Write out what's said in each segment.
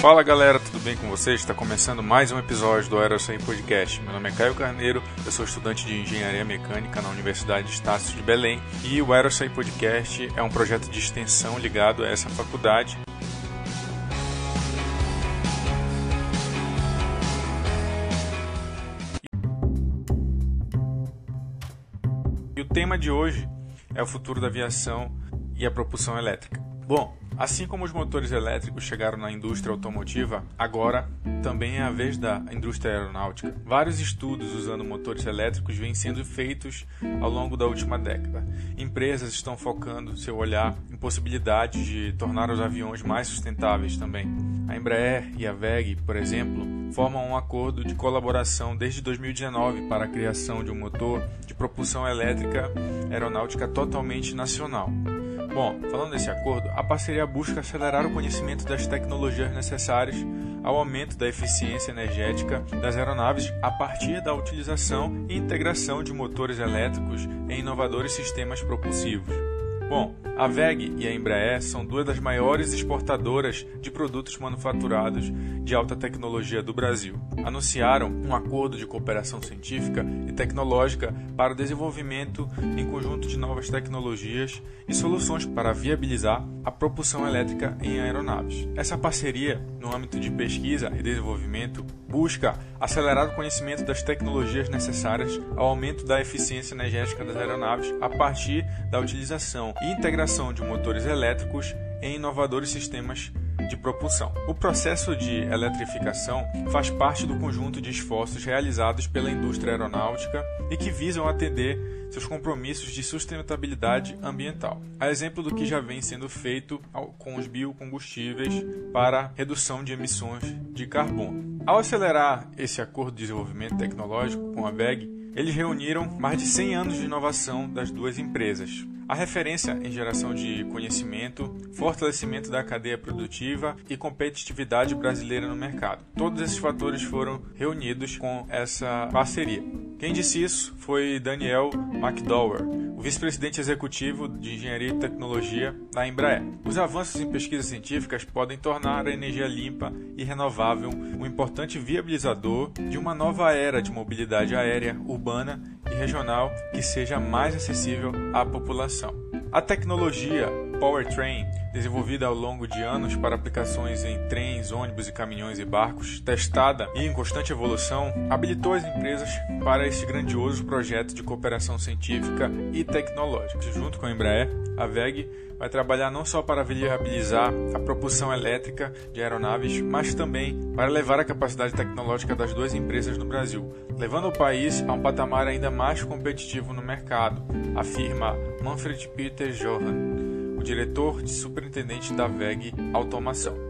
Fala galera, tudo bem com vocês? Está começando mais um episódio do Aerosai Podcast. Meu nome é Caio Carneiro, eu sou estudante de Engenharia Mecânica na Universidade de Estácio de Belém e o Aerosai Podcast é um projeto de extensão ligado a essa faculdade. E o tema de hoje é o futuro da aviação e a propulsão elétrica. Bom, Assim como os motores elétricos chegaram na indústria automotiva, agora também é a vez da indústria aeronáutica. Vários estudos usando motores elétricos vêm sendo feitos ao longo da última década. Empresas estão focando seu olhar em possibilidades de tornar os aviões mais sustentáveis também. A Embraer e a VEG, por exemplo, formam um acordo de colaboração desde 2019 para a criação de um motor de propulsão elétrica aeronáutica totalmente nacional. Bom, falando desse acordo, a parceria busca acelerar o conhecimento das tecnologias necessárias ao aumento da eficiência energética das aeronaves a partir da utilização e integração de motores elétricos em inovadores sistemas propulsivos. Bom, a VEG e a Embraer são duas das maiores exportadoras de produtos manufaturados de alta tecnologia do Brasil. Anunciaram um acordo de cooperação científica e tecnológica para o desenvolvimento em conjunto de novas tecnologias e soluções para viabilizar a propulsão elétrica em aeronaves. Essa parceria, no âmbito de pesquisa e desenvolvimento, busca acelerar o conhecimento das tecnologias necessárias ao aumento da eficiência energética das aeronaves a partir da utilização e integração de motores elétricos em inovadores sistemas de propulsão. O processo de eletrificação faz parte do conjunto de esforços realizados pela indústria aeronáutica e que visam atender seus compromissos de sustentabilidade ambiental. A exemplo do que já vem sendo feito com os biocombustíveis para redução de emissões de carbono. Ao acelerar esse acordo de desenvolvimento tecnológico com a VEG, eles reuniram mais de 100 anos de inovação das duas empresas. A referência em geração de conhecimento, fortalecimento da cadeia produtiva e competitividade brasileira no mercado. Todos esses fatores foram reunidos com essa parceria. Quem disse isso foi Daniel McDowell, o vice-presidente executivo de Engenharia e Tecnologia da Embraer. Os avanços em pesquisas científicas podem tornar a energia limpa e renovável um importante viabilizador de uma nova era de mobilidade aérea, urbana e regional que seja mais acessível à população. A tecnologia Powertrain, desenvolvida ao longo de anos para aplicações em trens, ônibus e caminhões e barcos, testada e em constante evolução, habilitou as empresas para esse grandioso projeto de cooperação científica e tecnológica. Junto com a Embraer, a VEG vai trabalhar não só para viabilizar a propulsão elétrica de aeronaves, mas também para levar a capacidade tecnológica das duas empresas no Brasil, levando o país a um patamar ainda mais competitivo no mercado, afirma Manfred Peter Johan, o diretor de superintendente da VEG Automação.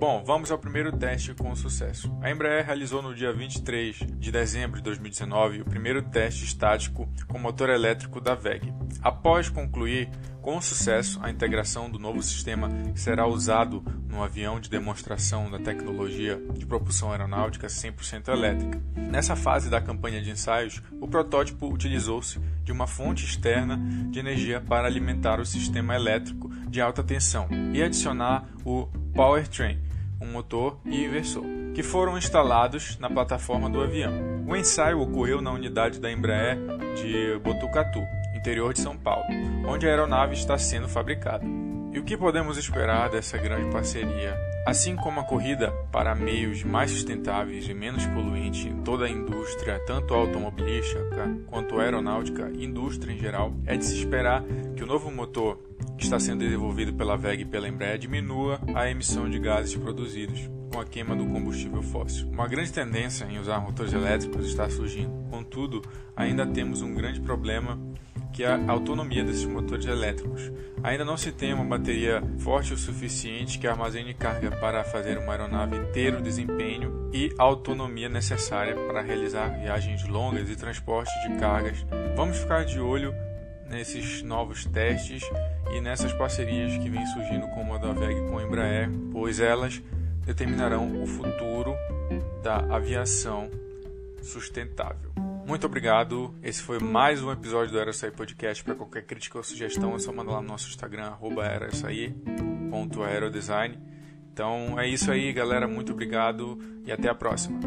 Bom, vamos ao primeiro teste com sucesso. A Embraer realizou no dia 23 de dezembro de 2019 o primeiro teste estático com motor elétrico da VEG. Após concluir com sucesso a integração do novo sistema será usado no avião de demonstração da tecnologia de propulsão aeronáutica 100% elétrica. Nessa fase da campanha de ensaios, o protótipo utilizou-se de uma fonte externa de energia para alimentar o sistema elétrico de alta tensão e adicionar o powertrain um motor e inversor, que foram instalados na plataforma do avião. O ensaio ocorreu na unidade da Embraer de Botucatu, interior de São Paulo, onde a aeronave está sendo fabricada. E o que podemos esperar dessa grande parceria? Assim como a corrida para meios mais sustentáveis e menos poluentes em toda a indústria, tanto automobilística quanto aeronáutica, indústria em geral, é de se esperar que o novo motor que está sendo desenvolvido pela VEG e pela Embraer diminua a emissão de gases produzidos com a queima do combustível fóssil. Uma grande tendência em usar motores elétricos está surgindo. Contudo, ainda temos um grande problema que é a autonomia desses motores elétricos. Ainda não se tem uma bateria forte o suficiente que armazene carga para fazer uma aeronave ter o desempenho e autonomia necessária para realizar viagens longas e transporte de cargas. Vamos ficar de olho nesses novos testes e nessas parcerias que vêm surgindo como a da VEG com a Embraer, pois elas determinarão o futuro da aviação sustentável. Muito obrigado. Esse foi mais um episódio do Aerosaí Podcast. Para qualquer crítica ou sugestão, é só mandar lá no nosso Instagram, aerosaí.aerodesign. Então é isso aí, galera. Muito obrigado e até a próxima.